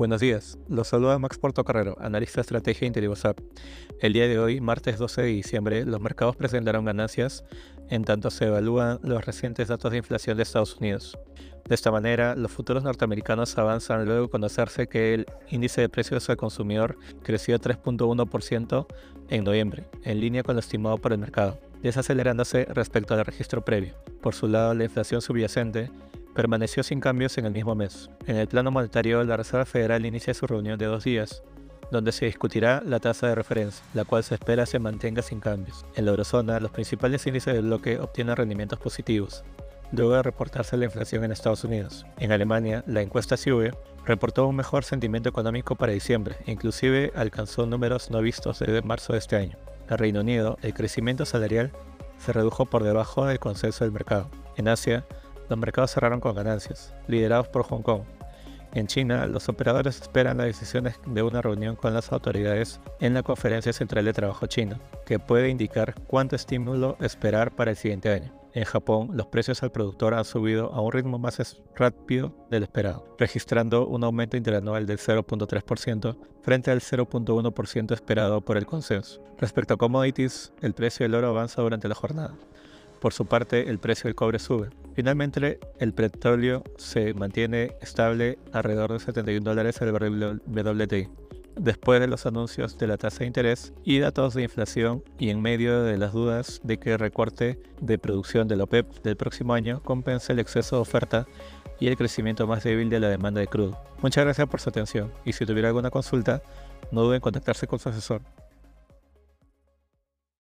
Buenos días, los saluda Max Portocarrero, analista de estrategia IntelliWhatsApp. El día de hoy, martes 12 de diciembre, los mercados presentaron ganancias en tanto se evalúan los recientes datos de inflación de Estados Unidos. De esta manera, los futuros norteamericanos avanzan luego de conocerse que el índice de precios al consumidor creció 3.1% en noviembre, en línea con lo estimado por el mercado, desacelerándose respecto al registro previo. Por su lado, la inflación subyacente permaneció sin cambios en el mismo mes. En el plano monetario, la Reserva Federal inicia su reunión de dos días, donde se discutirá la tasa de referencia, la cual se espera se mantenga sin cambios. En la eurozona, los principales índices del bloque obtienen rendimientos positivos, luego de reportarse la inflación en Estados Unidos. En Alemania, la encuesta CIUE reportó un mejor sentimiento económico para diciembre, inclusive alcanzó números no vistos desde marzo de este año. En Reino Unido, el crecimiento salarial se redujo por debajo del consenso del mercado. En Asia, los mercados cerraron con ganancias, liderados por Hong Kong. En China, los operadores esperan las decisiones de una reunión con las autoridades en la Conferencia Central de Trabajo China, que puede indicar cuánto estímulo esperar para el siguiente año. En Japón, los precios al productor han subido a un ritmo más rápido del esperado, registrando un aumento interanual del 0.3% frente al 0.1% esperado por el consenso. Respecto a commodities, el precio del oro avanza durante la jornada. Por su parte, el precio del cobre sube. Finalmente, el petróleo se mantiene estable alrededor de 71 dólares el barril WTI. Después de los anuncios de la tasa de interés y datos de inflación y en medio de las dudas de que el recorte de producción de la OPEP del próximo año compense el exceso de oferta y el crecimiento más débil de la demanda de crudo. Muchas gracias por su atención y si tuviera alguna consulta, no duden en contactarse con su asesor.